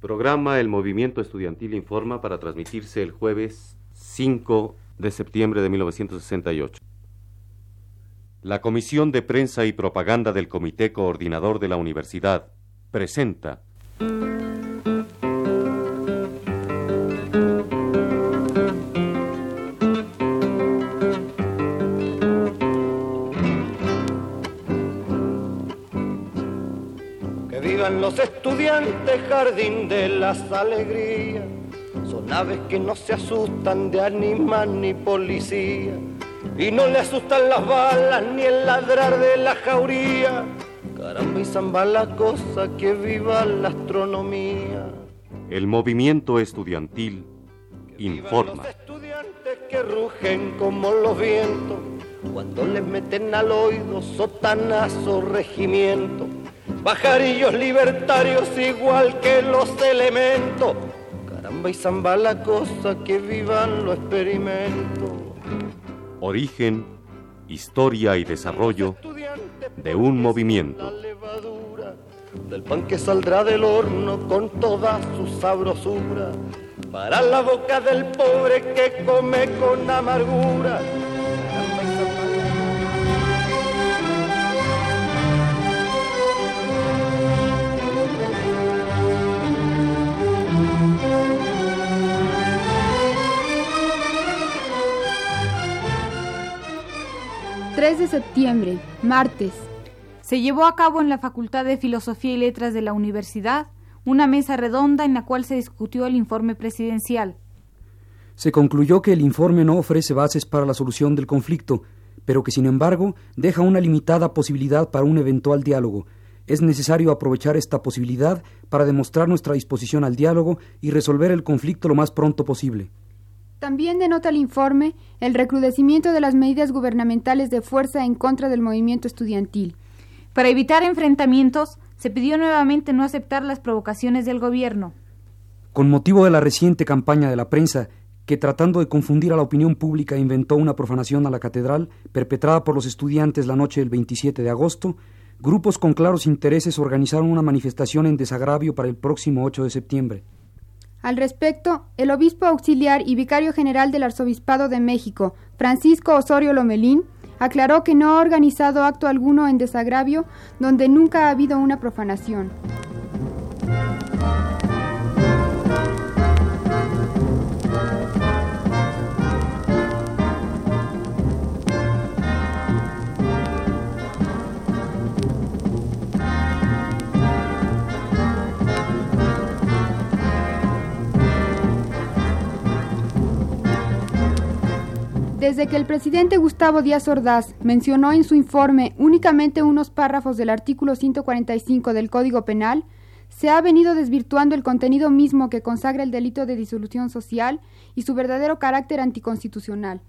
Programa el Movimiento Estudiantil Informa para transmitirse el jueves 5 de septiembre de 1968. La Comisión de Prensa y Propaganda del Comité Coordinador de la Universidad presenta estudiantes, jardín de las alegrías. Son aves que no se asustan de animal ni policía. Y no le asustan las balas ni el ladrar de la jauría. Caramba y zamba la cosa que viva la astronomía. el Movimiento Estudiantil Informa. Los estudiantes que rugen como los vientos cuando les meten al oído sotanazo regimiento. Pajarillos libertarios igual que los elementos. Caramba y zamba la cosa que vivan los experimentos. Origen, historia y desarrollo de un movimiento. la levadura del pan que saldrá del horno con toda su sabrosura para la boca del pobre que come con amargura. 3 de septiembre, martes. Se llevó a cabo en la Facultad de Filosofía y Letras de la Universidad una mesa redonda en la cual se discutió el informe presidencial. Se concluyó que el informe no ofrece bases para la solución del conflicto, pero que sin embargo deja una limitada posibilidad para un eventual diálogo. Es necesario aprovechar esta posibilidad para demostrar nuestra disposición al diálogo y resolver el conflicto lo más pronto posible. También denota el informe el recrudecimiento de las medidas gubernamentales de fuerza en contra del movimiento estudiantil. Para evitar enfrentamientos, se pidió nuevamente no aceptar las provocaciones del gobierno. Con motivo de la reciente campaña de la prensa, que tratando de confundir a la opinión pública inventó una profanación a la catedral perpetrada por los estudiantes la noche del 27 de agosto, grupos con claros intereses organizaron una manifestación en desagravio para el próximo 8 de septiembre. Al respecto, el obispo auxiliar y vicario general del Arzobispado de México, Francisco Osorio Lomelín, aclaró que no ha organizado acto alguno en desagravio donde nunca ha habido una profanación. Desde que el presidente Gustavo Díaz Ordaz mencionó en su informe únicamente unos párrafos del artículo 145 del Código Penal, se ha venido desvirtuando el contenido mismo que consagra el delito de disolución social y su verdadero carácter anticonstitucional.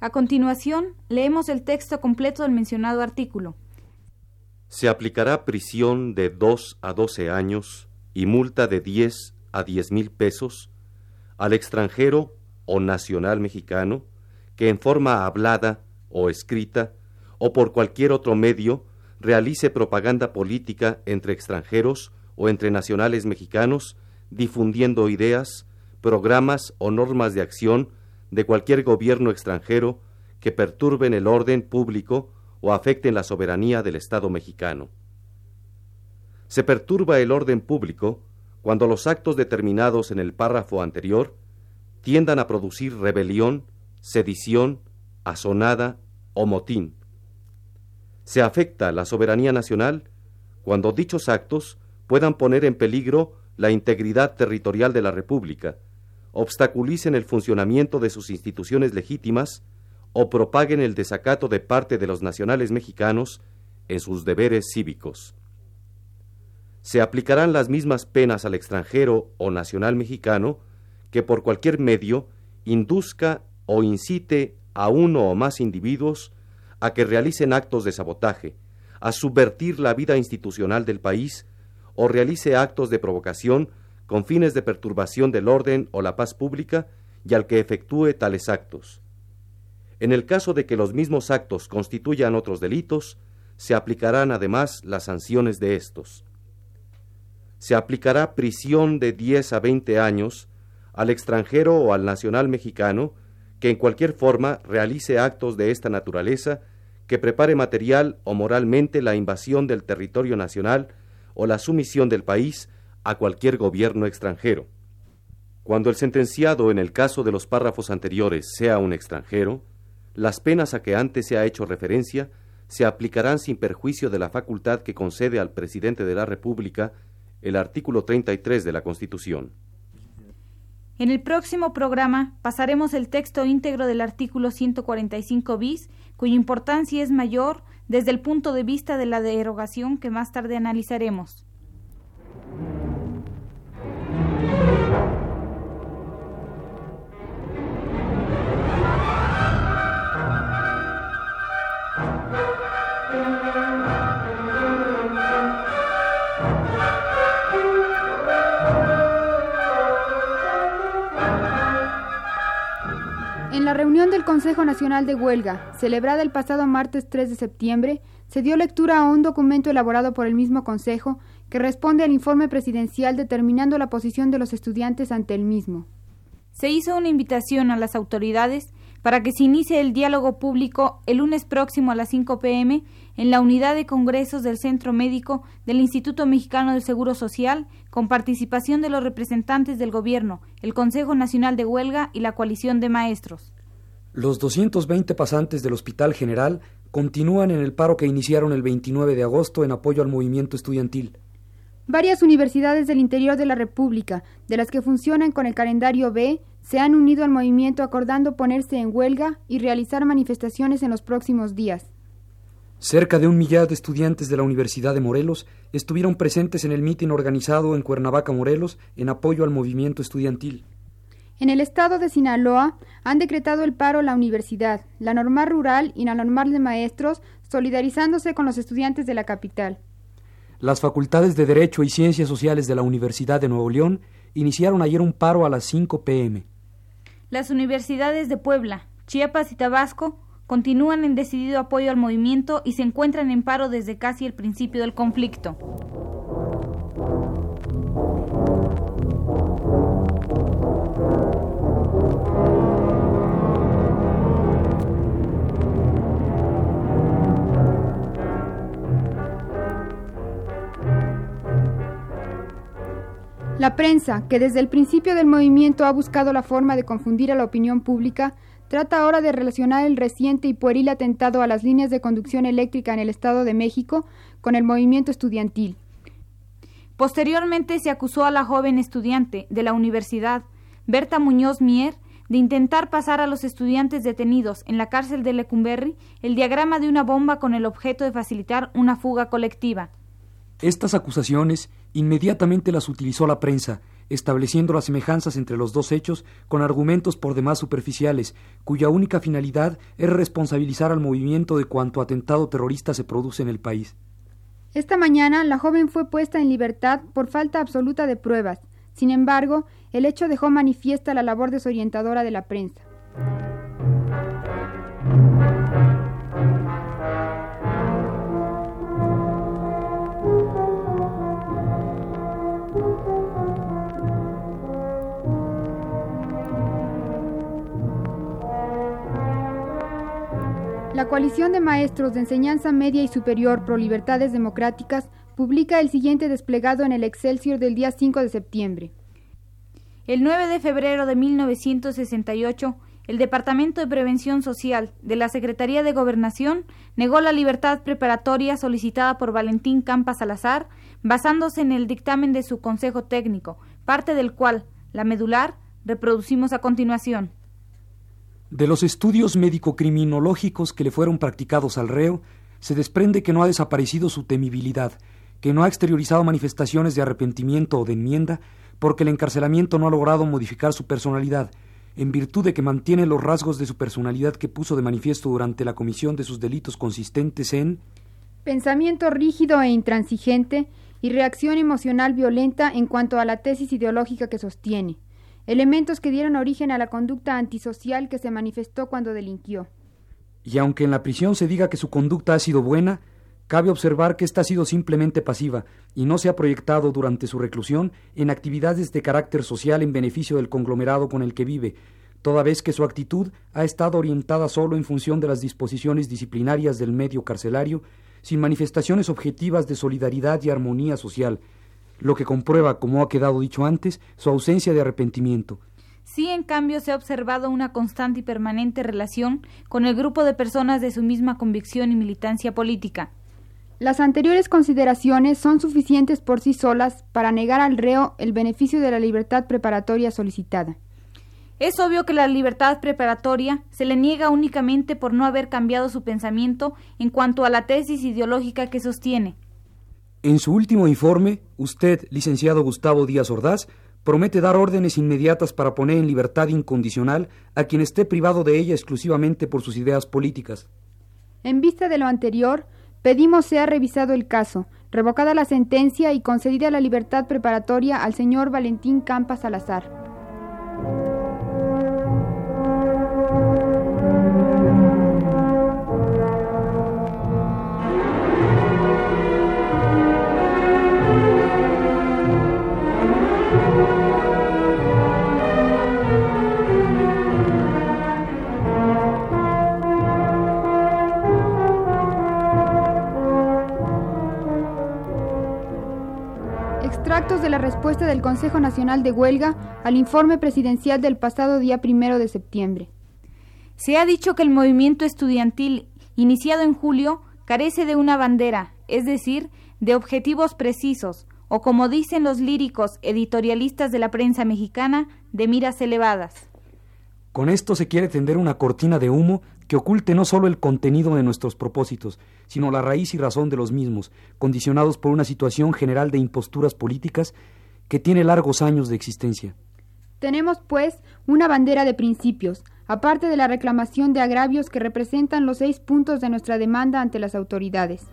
A continuación, leemos el texto completo del mencionado artículo. Se aplicará prisión de 2 a 12 años y multa de 10 a 10 mil pesos al extranjero o nacional mexicano que en forma hablada o escrita o por cualquier otro medio realice propaganda política entre extranjeros o entre nacionales mexicanos difundiendo ideas, programas o normas de acción de cualquier gobierno extranjero que perturben el orden público o afecten la soberanía del Estado mexicano. Se perturba el orden público cuando los actos determinados en el párrafo anterior tiendan a producir rebelión, sedición, asonada o motín. Se afecta la soberanía nacional cuando dichos actos puedan poner en peligro la integridad territorial de la República, obstaculicen el funcionamiento de sus instituciones legítimas o propaguen el desacato de parte de los nacionales mexicanos en sus deberes cívicos. Se aplicarán las mismas penas al extranjero o nacional mexicano que por cualquier medio induzca o incite a uno o más individuos a que realicen actos de sabotaje, a subvertir la vida institucional del país o realice actos de provocación con fines de perturbación del orden o la paz pública y al que efectúe tales actos. En el caso de que los mismos actos constituyan otros delitos, se aplicarán además las sanciones de estos. se aplicará prisión de 10 a 20 años al extranjero o al nacional mexicano que en cualquier forma realice actos de esta naturaleza, que prepare material o moralmente la invasión del territorio nacional o la sumisión del país a cualquier gobierno extranjero. Cuando el sentenciado en el caso de los párrafos anteriores sea un extranjero, las penas a que antes se ha hecho referencia se aplicarán sin perjuicio de la facultad que concede al presidente de la República el artículo 33 de la Constitución. En el próximo programa pasaremos el texto íntegro del artículo 145 bis, cuya importancia es mayor desde el punto de vista de la derogación que más tarde analizaremos. Reunión del Consejo Nacional de Huelga, celebrada el pasado martes 3 de septiembre, se dio lectura a un documento elaborado por el mismo Consejo que responde al informe presidencial determinando la posición de los estudiantes ante el mismo. Se hizo una invitación a las autoridades para que se inicie el diálogo público el lunes próximo a las 5 pm en la unidad de congresos del Centro Médico del Instituto Mexicano del Seguro Social, con participación de los representantes del Gobierno, el Consejo Nacional de Huelga y la Coalición de Maestros. Los 220 pasantes del Hospital General continúan en el paro que iniciaron el 29 de agosto en apoyo al movimiento estudiantil. Varias universidades del interior de la República, de las que funcionan con el calendario B, se han unido al movimiento acordando ponerse en huelga y realizar manifestaciones en los próximos días. Cerca de un millar de estudiantes de la Universidad de Morelos estuvieron presentes en el mitin organizado en Cuernavaca, Morelos, en apoyo al movimiento estudiantil. En el estado de Sinaloa han decretado el paro la universidad, la normal rural y la normal de maestros, solidarizándose con los estudiantes de la capital. Las facultades de Derecho y Ciencias Sociales de la Universidad de Nuevo León iniciaron ayer un paro a las 5 pm. Las universidades de Puebla, Chiapas y Tabasco continúan en decidido apoyo al movimiento y se encuentran en paro desde casi el principio del conflicto. La prensa, que desde el principio del movimiento ha buscado la forma de confundir a la opinión pública, trata ahora de relacionar el reciente y pueril atentado a las líneas de conducción eléctrica en el Estado de México con el movimiento estudiantil. Posteriormente se acusó a la joven estudiante de la universidad, Berta Muñoz Mier, de intentar pasar a los estudiantes detenidos en la cárcel de Lecumberri el diagrama de una bomba con el objeto de facilitar una fuga colectiva. Estas acusaciones inmediatamente las utilizó la prensa, estableciendo las semejanzas entre los dos hechos con argumentos por demás superficiales, cuya única finalidad es responsabilizar al movimiento de cuanto atentado terrorista se produce en el país. Esta mañana la joven fue puesta en libertad por falta absoluta de pruebas. Sin embargo, el hecho dejó manifiesta la labor desorientadora de la prensa. Coalición de maestros de enseñanza media y superior pro libertades democráticas publica el siguiente desplegado en el Excelsior del día 5 de septiembre. El 9 de febrero de 1968, el Departamento de Prevención Social de la Secretaría de Gobernación negó la libertad preparatoria solicitada por Valentín Campa Salazar, basándose en el dictamen de su Consejo Técnico, parte del cual, la medular, reproducimos a continuación. De los estudios médico-criminológicos que le fueron practicados al reo, se desprende que no ha desaparecido su temibilidad, que no ha exteriorizado manifestaciones de arrepentimiento o de enmienda, porque el encarcelamiento no ha logrado modificar su personalidad, en virtud de que mantiene los rasgos de su personalidad que puso de manifiesto durante la comisión de sus delitos consistentes en pensamiento rígido e intransigente y reacción emocional violenta en cuanto a la tesis ideológica que sostiene elementos que dieron origen a la conducta antisocial que se manifestó cuando delinquió. Y aunque en la prisión se diga que su conducta ha sido buena, Cabe observar que ésta ha sido simplemente pasiva y no se ha proyectado durante su reclusión en actividades de carácter social en beneficio del conglomerado con el que vive, toda vez que su actitud ha estado orientada solo en función de las disposiciones disciplinarias del medio carcelario, sin manifestaciones objetivas de solidaridad y armonía social, lo que comprueba, como ha quedado dicho antes, su ausencia de arrepentimiento. Sí, en cambio, se ha observado una constante y permanente relación con el grupo de personas de su misma convicción y militancia política. Las anteriores consideraciones son suficientes por sí solas para negar al reo el beneficio de la libertad preparatoria solicitada. Es obvio que la libertad preparatoria se le niega únicamente por no haber cambiado su pensamiento en cuanto a la tesis ideológica que sostiene. En su último informe, usted, licenciado Gustavo Díaz Ordaz, promete dar órdenes inmediatas para poner en libertad incondicional a quien esté privado de ella exclusivamente por sus ideas políticas. En vista de lo anterior, Pedimos sea revisado el caso, revocada la sentencia y concedida la libertad preparatoria al señor Valentín Campa Salazar. Respuesta del Consejo Nacional de Huelga al informe presidencial del pasado día primero de septiembre. Se ha dicho que el movimiento estudiantil, iniciado en julio, carece de una bandera, es decir, de objetivos precisos, o como dicen los líricos editorialistas de la prensa mexicana, de miras elevadas. Con esto se quiere tender una cortina de humo que oculte no solo el contenido de nuestros propósitos, sino la raíz y razón de los mismos, condicionados por una situación general de imposturas políticas que tiene largos años de existencia. Tenemos, pues, una bandera de principios, aparte de la reclamación de agravios que representan los seis puntos de nuestra demanda ante las autoridades.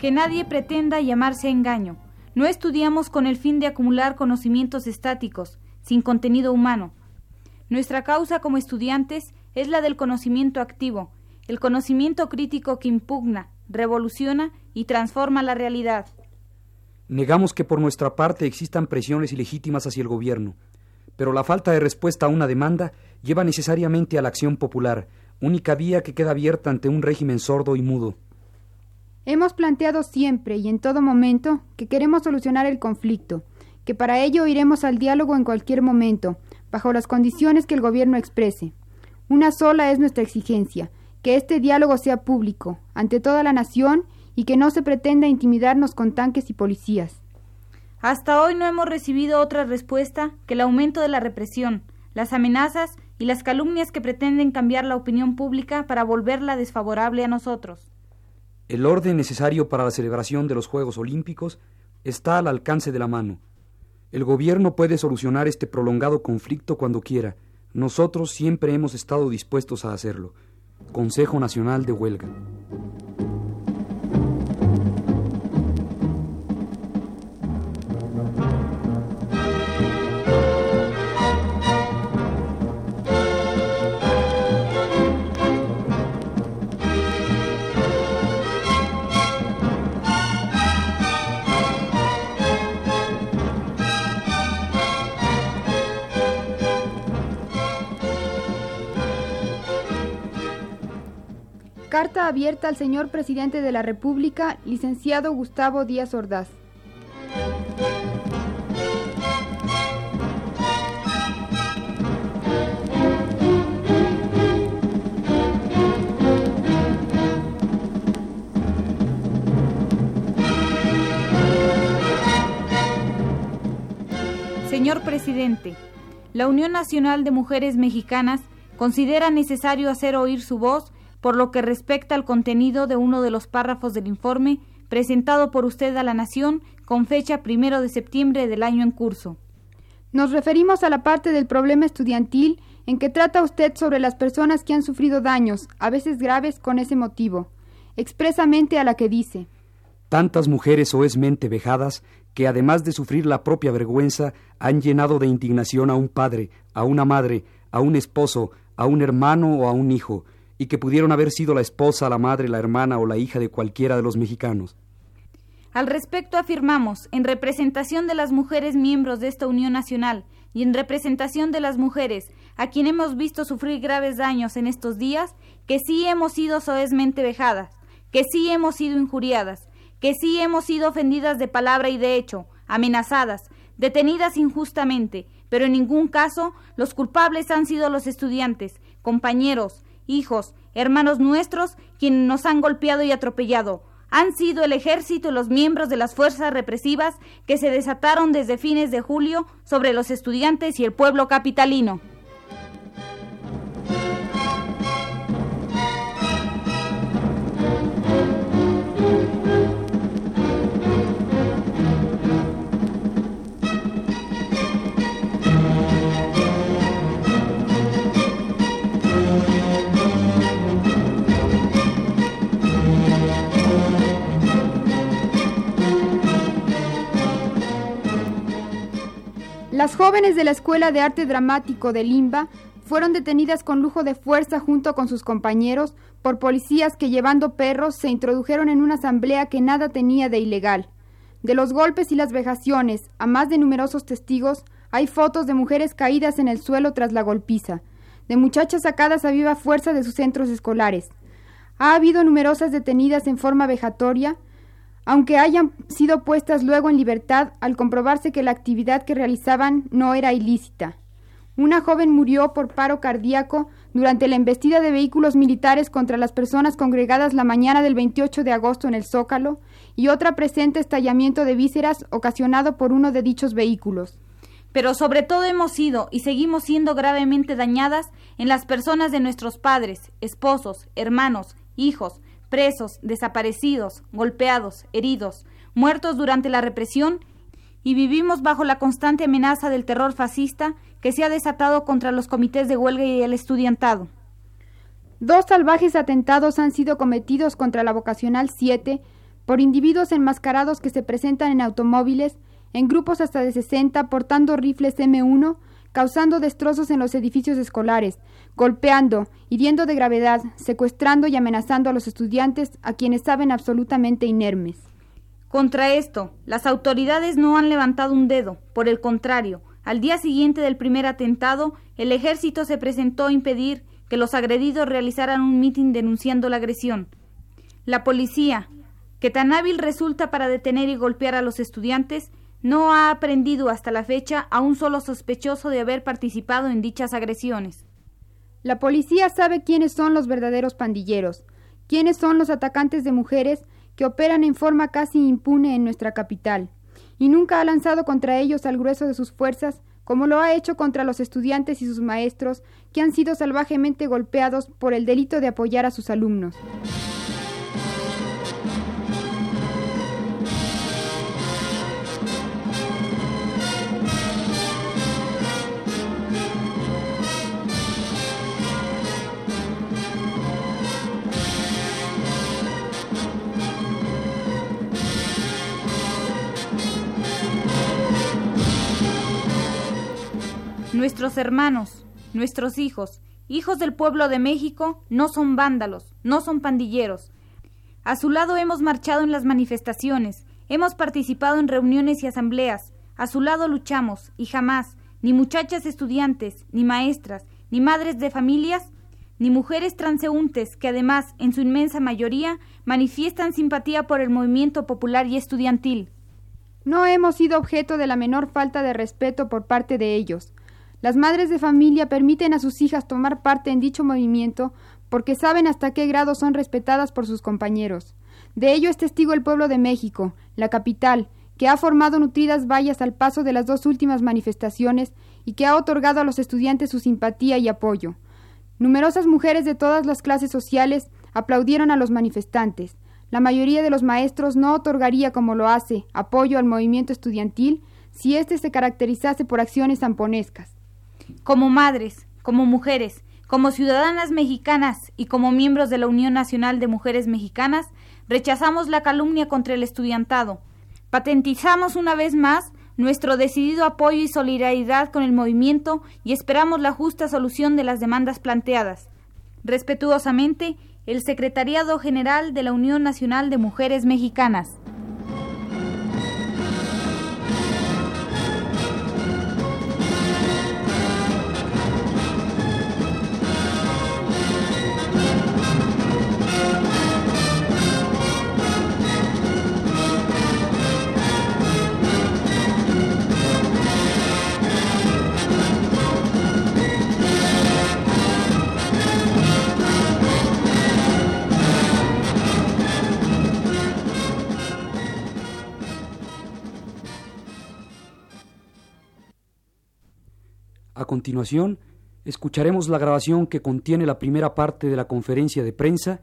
Que nadie pretenda llamarse engaño. No estudiamos con el fin de acumular conocimientos estáticos, sin contenido humano. Nuestra causa como estudiantes es la del conocimiento activo, el conocimiento crítico que impugna, revoluciona y transforma la realidad. Negamos que por nuestra parte existan presiones ilegítimas hacia el gobierno, pero la falta de respuesta a una demanda lleva necesariamente a la acción popular, única vía que queda abierta ante un régimen sordo y mudo. Hemos planteado siempre y en todo momento que queremos solucionar el conflicto, que para ello iremos al diálogo en cualquier momento, bajo las condiciones que el gobierno exprese. Una sola es nuestra exigencia, que este diálogo sea público, ante toda la nación, y que no se pretenda intimidarnos con tanques y policías. Hasta hoy no hemos recibido otra respuesta que el aumento de la represión, las amenazas y las calumnias que pretenden cambiar la opinión pública para volverla desfavorable a nosotros. El orden necesario para la celebración de los Juegos Olímpicos está al alcance de la mano. El gobierno puede solucionar este prolongado conflicto cuando quiera. Nosotros siempre hemos estado dispuestos a hacerlo. Consejo Nacional de Huelga. Carta abierta al señor presidente de la República, licenciado Gustavo Díaz Ordaz. Señor presidente, la Unión Nacional de Mujeres Mexicanas considera necesario hacer oír su voz por lo que respecta al contenido de uno de los párrafos del informe presentado por usted a la Nación con fecha primero de septiembre del año en curso. Nos referimos a la parte del problema estudiantil en que trata usted sobre las personas que han sufrido daños, a veces graves, con ese motivo, expresamente a la que dice. Tantas mujeres soezmente vejadas que además de sufrir la propia vergüenza, han llenado de indignación a un padre, a una madre, a un esposo, a un hermano o a un hijo, y que pudieron haber sido la esposa, la madre, la hermana o la hija de cualquiera de los mexicanos. Al respecto afirmamos, en representación de las mujeres miembros de esta Unión Nacional y en representación de las mujeres a quien hemos visto sufrir graves daños en estos días, que sí hemos sido soezmente vejadas, que sí hemos sido injuriadas, que sí hemos sido ofendidas de palabra y de hecho, amenazadas, detenidas injustamente, pero en ningún caso los culpables han sido los estudiantes, compañeros, hijos, hermanos nuestros, quienes nos han golpeado y atropellado, han sido el ejército y los miembros de las fuerzas represivas que se desataron desde fines de julio sobre los estudiantes y el pueblo capitalino. Jóvenes de la Escuela de Arte Dramático de Limba fueron detenidas con lujo de fuerza junto con sus compañeros por policías que llevando perros se introdujeron en una asamblea que nada tenía de ilegal. De los golpes y las vejaciones, a más de numerosos testigos, hay fotos de mujeres caídas en el suelo tras la golpiza, de muchachas sacadas a viva fuerza de sus centros escolares. Ha habido numerosas detenidas en forma vejatoria, aunque hayan sido puestas luego en libertad al comprobarse que la actividad que realizaban no era ilícita. Una joven murió por paro cardíaco durante la embestida de vehículos militares contra las personas congregadas la mañana del 28 de agosto en el Zócalo y otra presente estallamiento de vísceras ocasionado por uno de dichos vehículos. Pero sobre todo hemos sido y seguimos siendo gravemente dañadas en las personas de nuestros padres, esposos, hermanos, hijos, presos, desaparecidos, golpeados, heridos, muertos durante la represión y vivimos bajo la constante amenaza del terror fascista que se ha desatado contra los comités de huelga y el estudiantado. Dos salvajes atentados han sido cometidos contra la vocacional 7 por individuos enmascarados que se presentan en automóviles, en grupos hasta de 60, portando rifles M1 causando destrozos en los edificios escolares, golpeando, hiriendo de gravedad, secuestrando y amenazando a los estudiantes a quienes saben absolutamente inermes. Contra esto, las autoridades no han levantado un dedo, por el contrario, al día siguiente del primer atentado, el ejército se presentó a impedir que los agredidos realizaran un mitin denunciando la agresión. La policía, que tan hábil resulta para detener y golpear a los estudiantes, no ha aprendido hasta la fecha a un solo sospechoso de haber participado en dichas agresiones. La policía sabe quiénes son los verdaderos pandilleros, quiénes son los atacantes de mujeres que operan en forma casi impune en nuestra capital, y nunca ha lanzado contra ellos al grueso de sus fuerzas como lo ha hecho contra los estudiantes y sus maestros que han sido salvajemente golpeados por el delito de apoyar a sus alumnos. Nuestros hermanos, nuestros hijos, hijos del pueblo de México, no son vándalos, no son pandilleros. A su lado hemos marchado en las manifestaciones, hemos participado en reuniones y asambleas, a su lado luchamos, y jamás, ni muchachas estudiantes, ni maestras, ni madres de familias, ni mujeres transeúntes que además, en su inmensa mayoría, manifiestan simpatía por el movimiento popular y estudiantil. No hemos sido objeto de la menor falta de respeto por parte de ellos. Las madres de familia permiten a sus hijas tomar parte en dicho movimiento porque saben hasta qué grado son respetadas por sus compañeros. De ello es testigo el pueblo de México, la capital, que ha formado nutridas vallas al paso de las dos últimas manifestaciones y que ha otorgado a los estudiantes su simpatía y apoyo. Numerosas mujeres de todas las clases sociales aplaudieron a los manifestantes. La mayoría de los maestros no otorgaría, como lo hace, apoyo al movimiento estudiantil si éste se caracterizase por acciones zamponescas. Como madres, como mujeres, como ciudadanas mexicanas y como miembros de la Unión Nacional de Mujeres Mexicanas, rechazamos la calumnia contra el estudiantado. Patentizamos una vez más nuestro decidido apoyo y solidaridad con el movimiento y esperamos la justa solución de las demandas planteadas. Respetuosamente, el Secretariado General de la Unión Nacional de Mujeres Mexicanas. Continuación, escucharemos la grabación que contiene la primera parte de la conferencia de prensa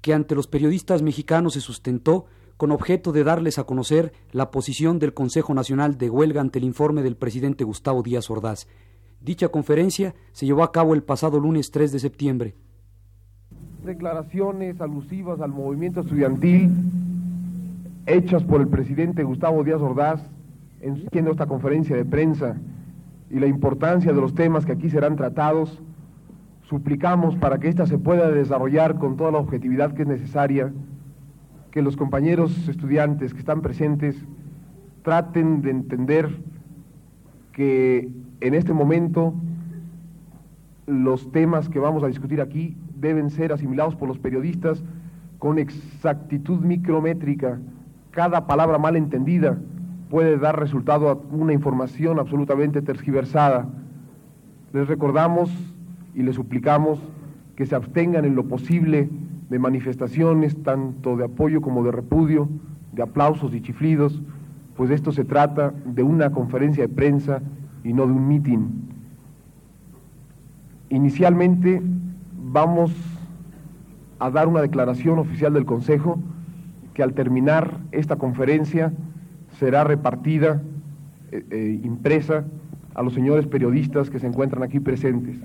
que ante los periodistas mexicanos se sustentó con objeto de darles a conocer la posición del Consejo Nacional de Huelga ante el informe del presidente Gustavo Díaz Ordaz. Dicha conferencia se llevó a cabo el pasado lunes 3 de septiembre. Declaraciones alusivas al movimiento estudiantil hechas por el presidente Gustavo Díaz Ordaz en esta conferencia de prensa y la importancia de los temas que aquí serán tratados, suplicamos para que ésta se pueda desarrollar con toda la objetividad que es necesaria, que los compañeros estudiantes que están presentes traten de entender que en este momento los temas que vamos a discutir aquí deben ser asimilados por los periodistas con exactitud micrométrica, cada palabra mal entendida, puede dar resultado a una información absolutamente tergiversada. Les recordamos y les suplicamos que se abstengan en lo posible de manifestaciones tanto de apoyo como de repudio, de aplausos y chiflidos, pues esto se trata de una conferencia de prensa y no de un mitin. Inicialmente vamos a dar una declaración oficial del Consejo que al terminar esta conferencia será repartida, eh, eh, impresa, a los señores periodistas que se encuentran aquí presentes.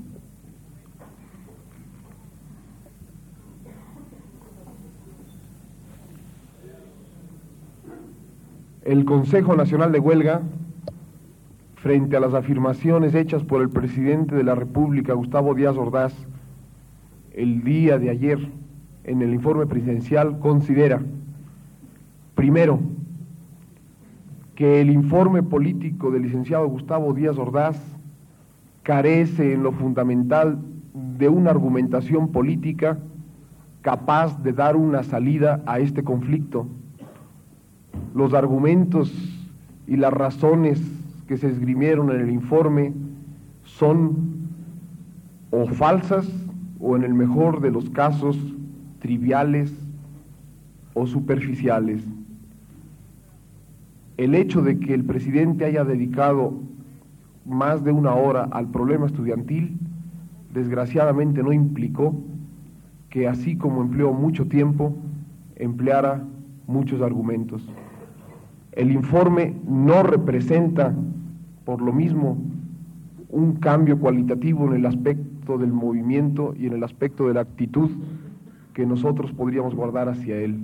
El Consejo Nacional de Huelga, frente a las afirmaciones hechas por el presidente de la República, Gustavo Díaz Ordaz, el día de ayer en el informe presidencial, considera, primero, que el informe político del licenciado Gustavo Díaz Ordaz carece en lo fundamental de una argumentación política capaz de dar una salida a este conflicto. Los argumentos y las razones que se esgrimieron en el informe son o falsas o en el mejor de los casos triviales o superficiales el hecho de que el presidente haya dedicado más de una hora al problema estudiantil, desgraciadamente no implicó que así como empleó mucho tiempo, empleara muchos argumentos. El informe no representa, por lo mismo, un cambio cualitativo en el aspecto del movimiento y en el aspecto de la actitud que nosotros podríamos guardar hacia él.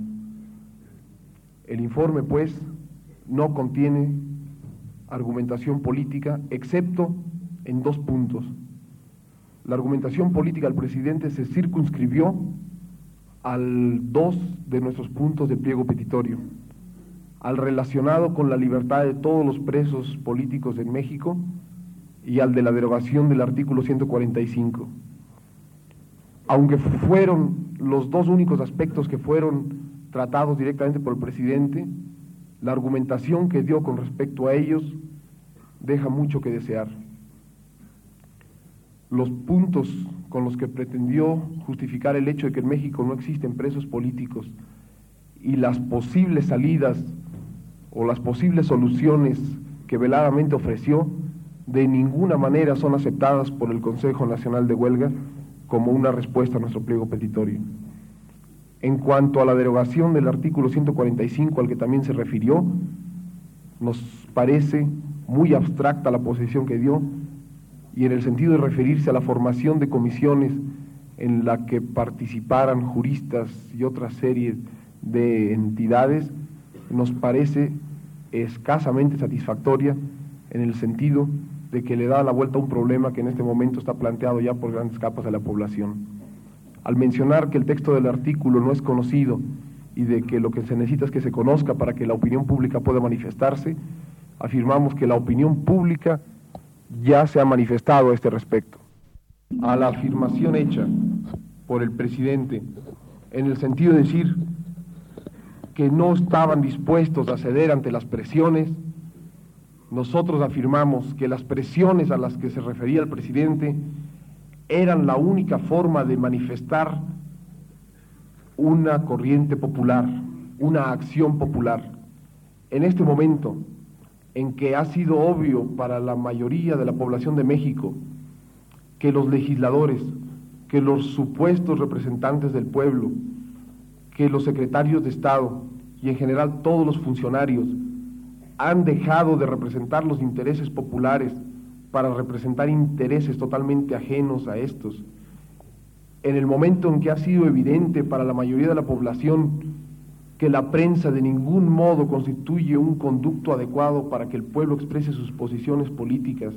El informe, pues, no contiene argumentación política, excepto en dos puntos. La argumentación política del presidente se circunscribió al dos de nuestros puntos de pliego petitorio, al relacionado con la libertad de todos los presos políticos en México y al de la derogación del artículo 145. Aunque fueron los dos únicos aspectos que fueron tratados directamente por el presidente, la argumentación que dio con respecto a ellos deja mucho que desear. Los puntos con los que pretendió justificar el hecho de que en México no existen presos políticos y las posibles salidas o las posibles soluciones que veladamente ofreció de ninguna manera son aceptadas por el Consejo Nacional de Huelga como una respuesta a nuestro pliego petitorio. En cuanto a la derogación del artículo 145 al que también se refirió, nos parece muy abstracta la posición que dio y en el sentido de referirse a la formación de comisiones en la que participaran juristas y otra serie de entidades, nos parece escasamente satisfactoria en el sentido de que le da la vuelta a un problema que en este momento está planteado ya por grandes capas de la población. Al mencionar que el texto del artículo no es conocido y de que lo que se necesita es que se conozca para que la opinión pública pueda manifestarse, afirmamos que la opinión pública ya se ha manifestado a este respecto. A la afirmación hecha por el presidente en el sentido de decir que no estaban dispuestos a ceder ante las presiones, nosotros afirmamos que las presiones a las que se refería el presidente eran la única forma de manifestar una corriente popular, una acción popular. En este momento en que ha sido obvio para la mayoría de la población de México que los legisladores, que los supuestos representantes del pueblo, que los secretarios de Estado y en general todos los funcionarios han dejado de representar los intereses populares para representar intereses totalmente ajenos a estos. En el momento en que ha sido evidente para la mayoría de la población que la prensa de ningún modo constituye un conducto adecuado para que el pueblo exprese sus posiciones políticas,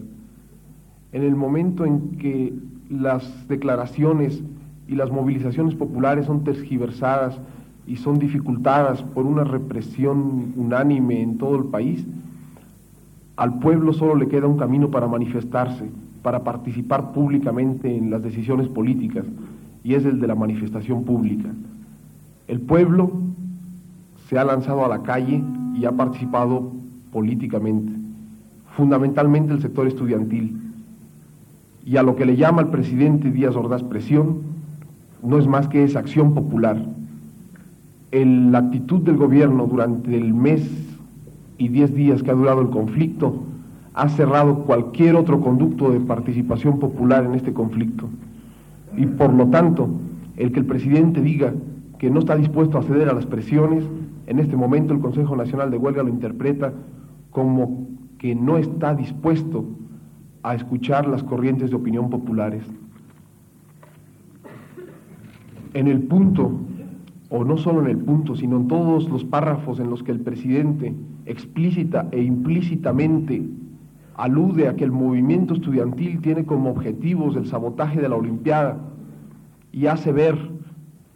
en el momento en que las declaraciones y las movilizaciones populares son tergiversadas y son dificultadas por una represión unánime en todo el país, al pueblo solo le queda un camino para manifestarse, para participar públicamente en las decisiones políticas, y es el de la manifestación pública. El pueblo se ha lanzado a la calle y ha participado políticamente, fundamentalmente el sector estudiantil. Y a lo que le llama el presidente Díaz Ordaz presión, no es más que esa acción popular la actitud del gobierno durante el mes y diez días que ha durado el conflicto ha cerrado cualquier otro conducto de participación popular en este conflicto. Y por lo tanto, el que el presidente diga que no está dispuesto a ceder a las presiones, en este momento el Consejo Nacional de Huelga lo interpreta como que no está dispuesto a escuchar las corrientes de opinión populares. En el punto o no solo en el punto, sino en todos los párrafos en los que el presidente explícita e implícitamente alude a que el movimiento estudiantil tiene como objetivos el sabotaje de la Olimpiada y hace ver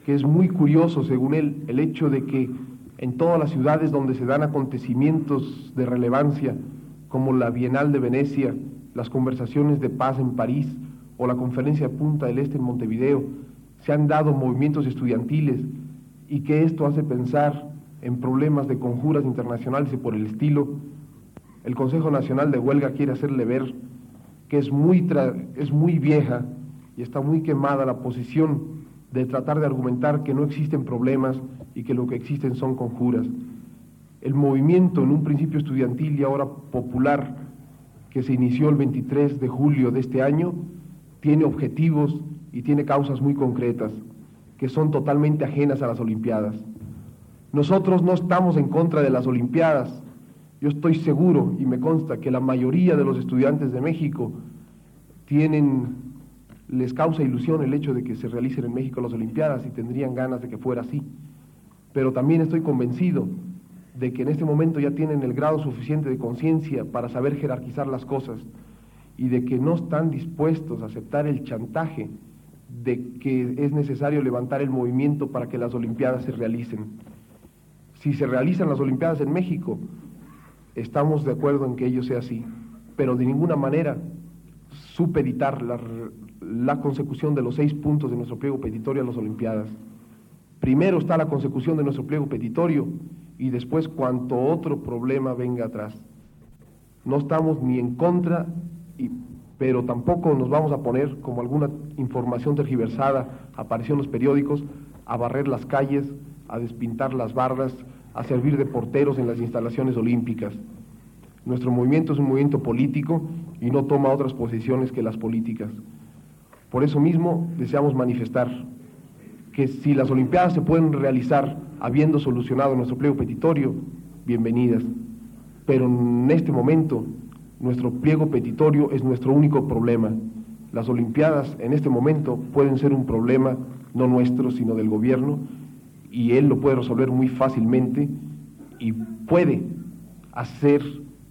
que es muy curioso, según él, el hecho de que en todas las ciudades donde se dan acontecimientos de relevancia, como la Bienal de Venecia, las conversaciones de paz en París o la conferencia Punta del Este en Montevideo, se han dado movimientos estudiantiles y que esto hace pensar en problemas de conjuras internacionales y por el estilo, el Consejo Nacional de Huelga quiere hacerle ver que es muy, es muy vieja y está muy quemada la posición de tratar de argumentar que no existen problemas y que lo que existen son conjuras. El movimiento en un principio estudiantil y ahora popular que se inició el 23 de julio de este año tiene objetivos y tiene causas muy concretas que son totalmente ajenas a las Olimpiadas. Nosotros no estamos en contra de las Olimpiadas. Yo estoy seguro y me consta que la mayoría de los estudiantes de México tienen, les causa ilusión el hecho de que se realicen en México las Olimpiadas y tendrían ganas de que fuera así. Pero también estoy convencido de que en este momento ya tienen el grado suficiente de conciencia para saber jerarquizar las cosas y de que no están dispuestos a aceptar el chantaje de que es necesario levantar el movimiento para que las Olimpiadas se realicen. Si se realizan las Olimpiadas en México, estamos de acuerdo en que ello sea así, pero de ninguna manera supeditar la, consecución de los seis puntos de nuestro pliego petitorio a las Olimpiadas. Primero está la consecución de nuestro pliego petitorio y después cuanto otro problema venga atrás. No estamos ni en contra y pero tampoco nos vamos a poner, como alguna información tergiversada apareció en los periódicos, a barrer las calles, a despintar las barras, a servir de porteros en las instalaciones olímpicas. Nuestro movimiento es un movimiento político y no toma otras posiciones que las políticas. Por eso mismo deseamos manifestar que si las Olimpiadas se pueden realizar habiendo solucionado nuestro pliego petitorio, bienvenidas. Pero en este momento nuestro pliego petitorio es nuestro único problema. Las Olimpiadas en este momento pueden ser un problema no nuestro, sino del gobierno, y él lo puede resolver muy fácilmente y puede hacer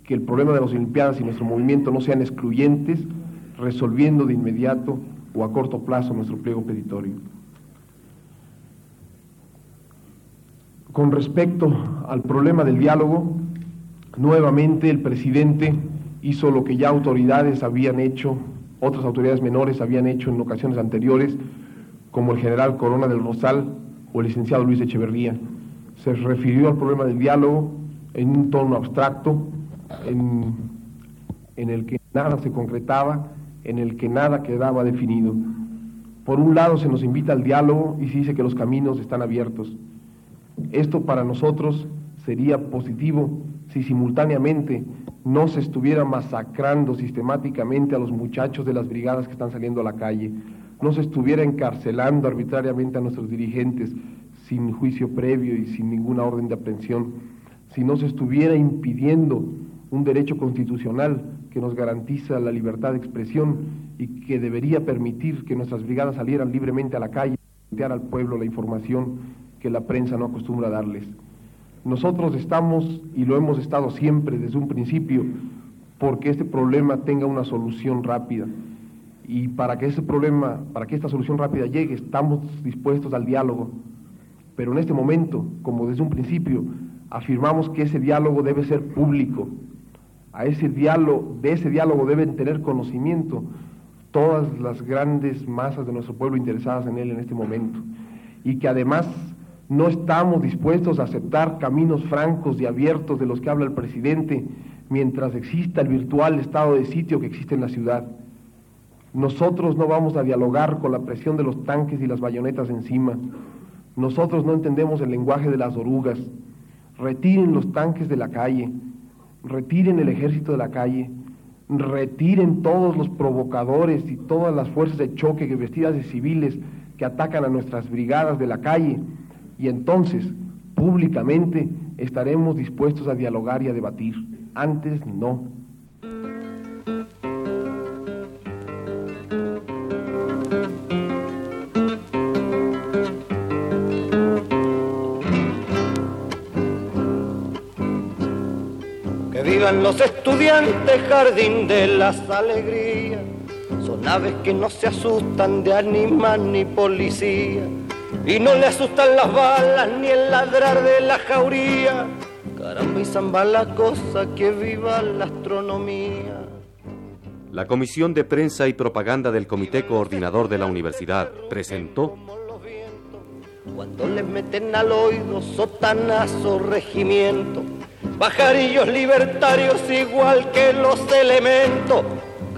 que el problema de las Olimpiadas y nuestro movimiento no sean excluyentes, resolviendo de inmediato o a corto plazo nuestro pliego petitorio. Con respecto al problema del diálogo, nuevamente el presidente hizo lo que ya autoridades habían hecho, otras autoridades menores habían hecho en ocasiones anteriores, como el general Corona del Rosal o el licenciado Luis Echeverría. Se refirió al problema del diálogo en un tono abstracto, en, el que nada se concretaba, en el que nada quedaba definido. Por un lado se nos invita al diálogo y se dice que los caminos están abiertos. Esto para nosotros sería positivo si simultáneamente no se estuviera masacrando sistemáticamente a los muchachos de las brigadas que están saliendo a la calle, no se estuviera encarcelando arbitrariamente a nuestros dirigentes sin juicio previo y sin ninguna orden de aprehensión, si no se estuviera impidiendo un derecho constitucional que nos garantiza la libertad de expresión y que debería permitir que nuestras brigadas salieran libremente a la calle, plantear al pueblo la información que la prensa no acostumbra darles. Nosotros estamos, y lo hemos estado siempre desde un principio, porque este problema tenga una solución rápida. Y para que ese problema, para que esta solución rápida llegue, estamos dispuestos al diálogo. Pero en este momento, como desde un principio, afirmamos que ese diálogo debe ser público. A ese diálogo, de ese diálogo deben tener conocimiento todas las grandes masas de nuestro pueblo interesadas en él en este momento. Y que además no estamos dispuestos a aceptar caminos francos y abiertos de los que habla el presidente mientras exista el virtual estado de sitio que existe en la ciudad. Nosotros no vamos a dialogar con la presión de los tanques y las bayonetas encima. Nosotros no entendemos el lenguaje de las orugas. Retiren los tanques de la calle, retiren el ejército de la calle, retiren todos los provocadores y todas las fuerzas de choque vestidas de civiles que atacan a nuestras brigadas de la calle y entonces públicamente estaremos dispuestos a dialogar y a debatir. Antes no. Que vivan los estudiantes, jardín de las alegrías. Son aves que no se asustan de animal ni policía y no le asustan las balas ni el ladrar de la jauría. Caramba y zamba la cosa que viva la astronomía. La Comisión de Prensa y Propaganda del Comité Coordinador de la Universidad presentó Cuando les meten al oído sotanazo regimiento, pajarillos libertarios igual que los elementos.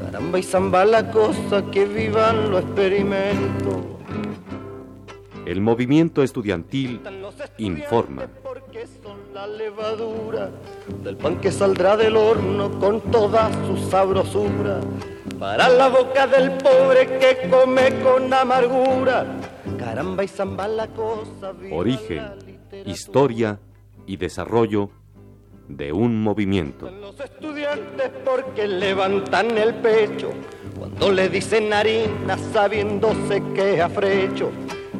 Caramba y zamba la cosa que vivan los experimentos. El movimiento estudiantil informa. Porque son la levadura del pan que saldrá del horno con toda su sabrosura. Para la boca del pobre que come con amargura. Caramba y zamba la cosa. Origen, historia y desarrollo de un movimiento. Los estudiantes porque levantan el pecho cuando le dicen harina sabiéndose que afrecho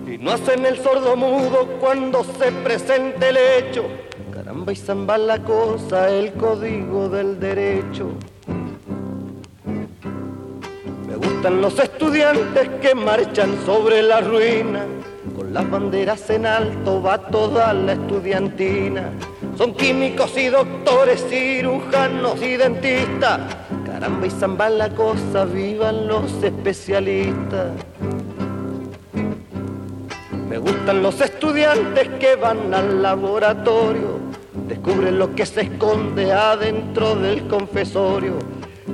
y no hacen el sordo mudo cuando se presente el hecho. Caramba y zamba la cosa, el código del derecho. Me gustan los estudiantes que marchan sobre la ruina. Con las banderas en alto va toda la estudiantina. Son químicos y doctores, cirujanos y dentistas. Caramba y zamba la cosa, vivan los especialistas. Me gustan los estudiantes que van al laboratorio, descubren lo que se esconde adentro del confesorio.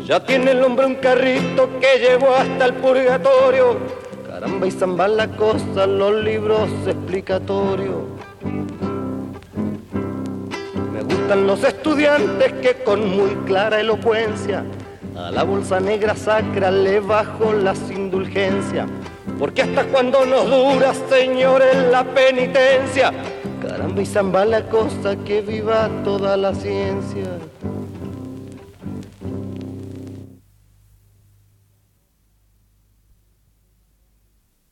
Ya tiene el hombre un carrito que llevó hasta el purgatorio. Caramba y zamba la cosa, los libros explicatorios. Me gustan los estudiantes que con muy clara elocuencia a la bolsa negra sacra le bajo las indulgencias indulgencia, porque hasta cuando nos dura, señores, la penitencia. Caramba y zamba la cosa que viva toda la ciencia.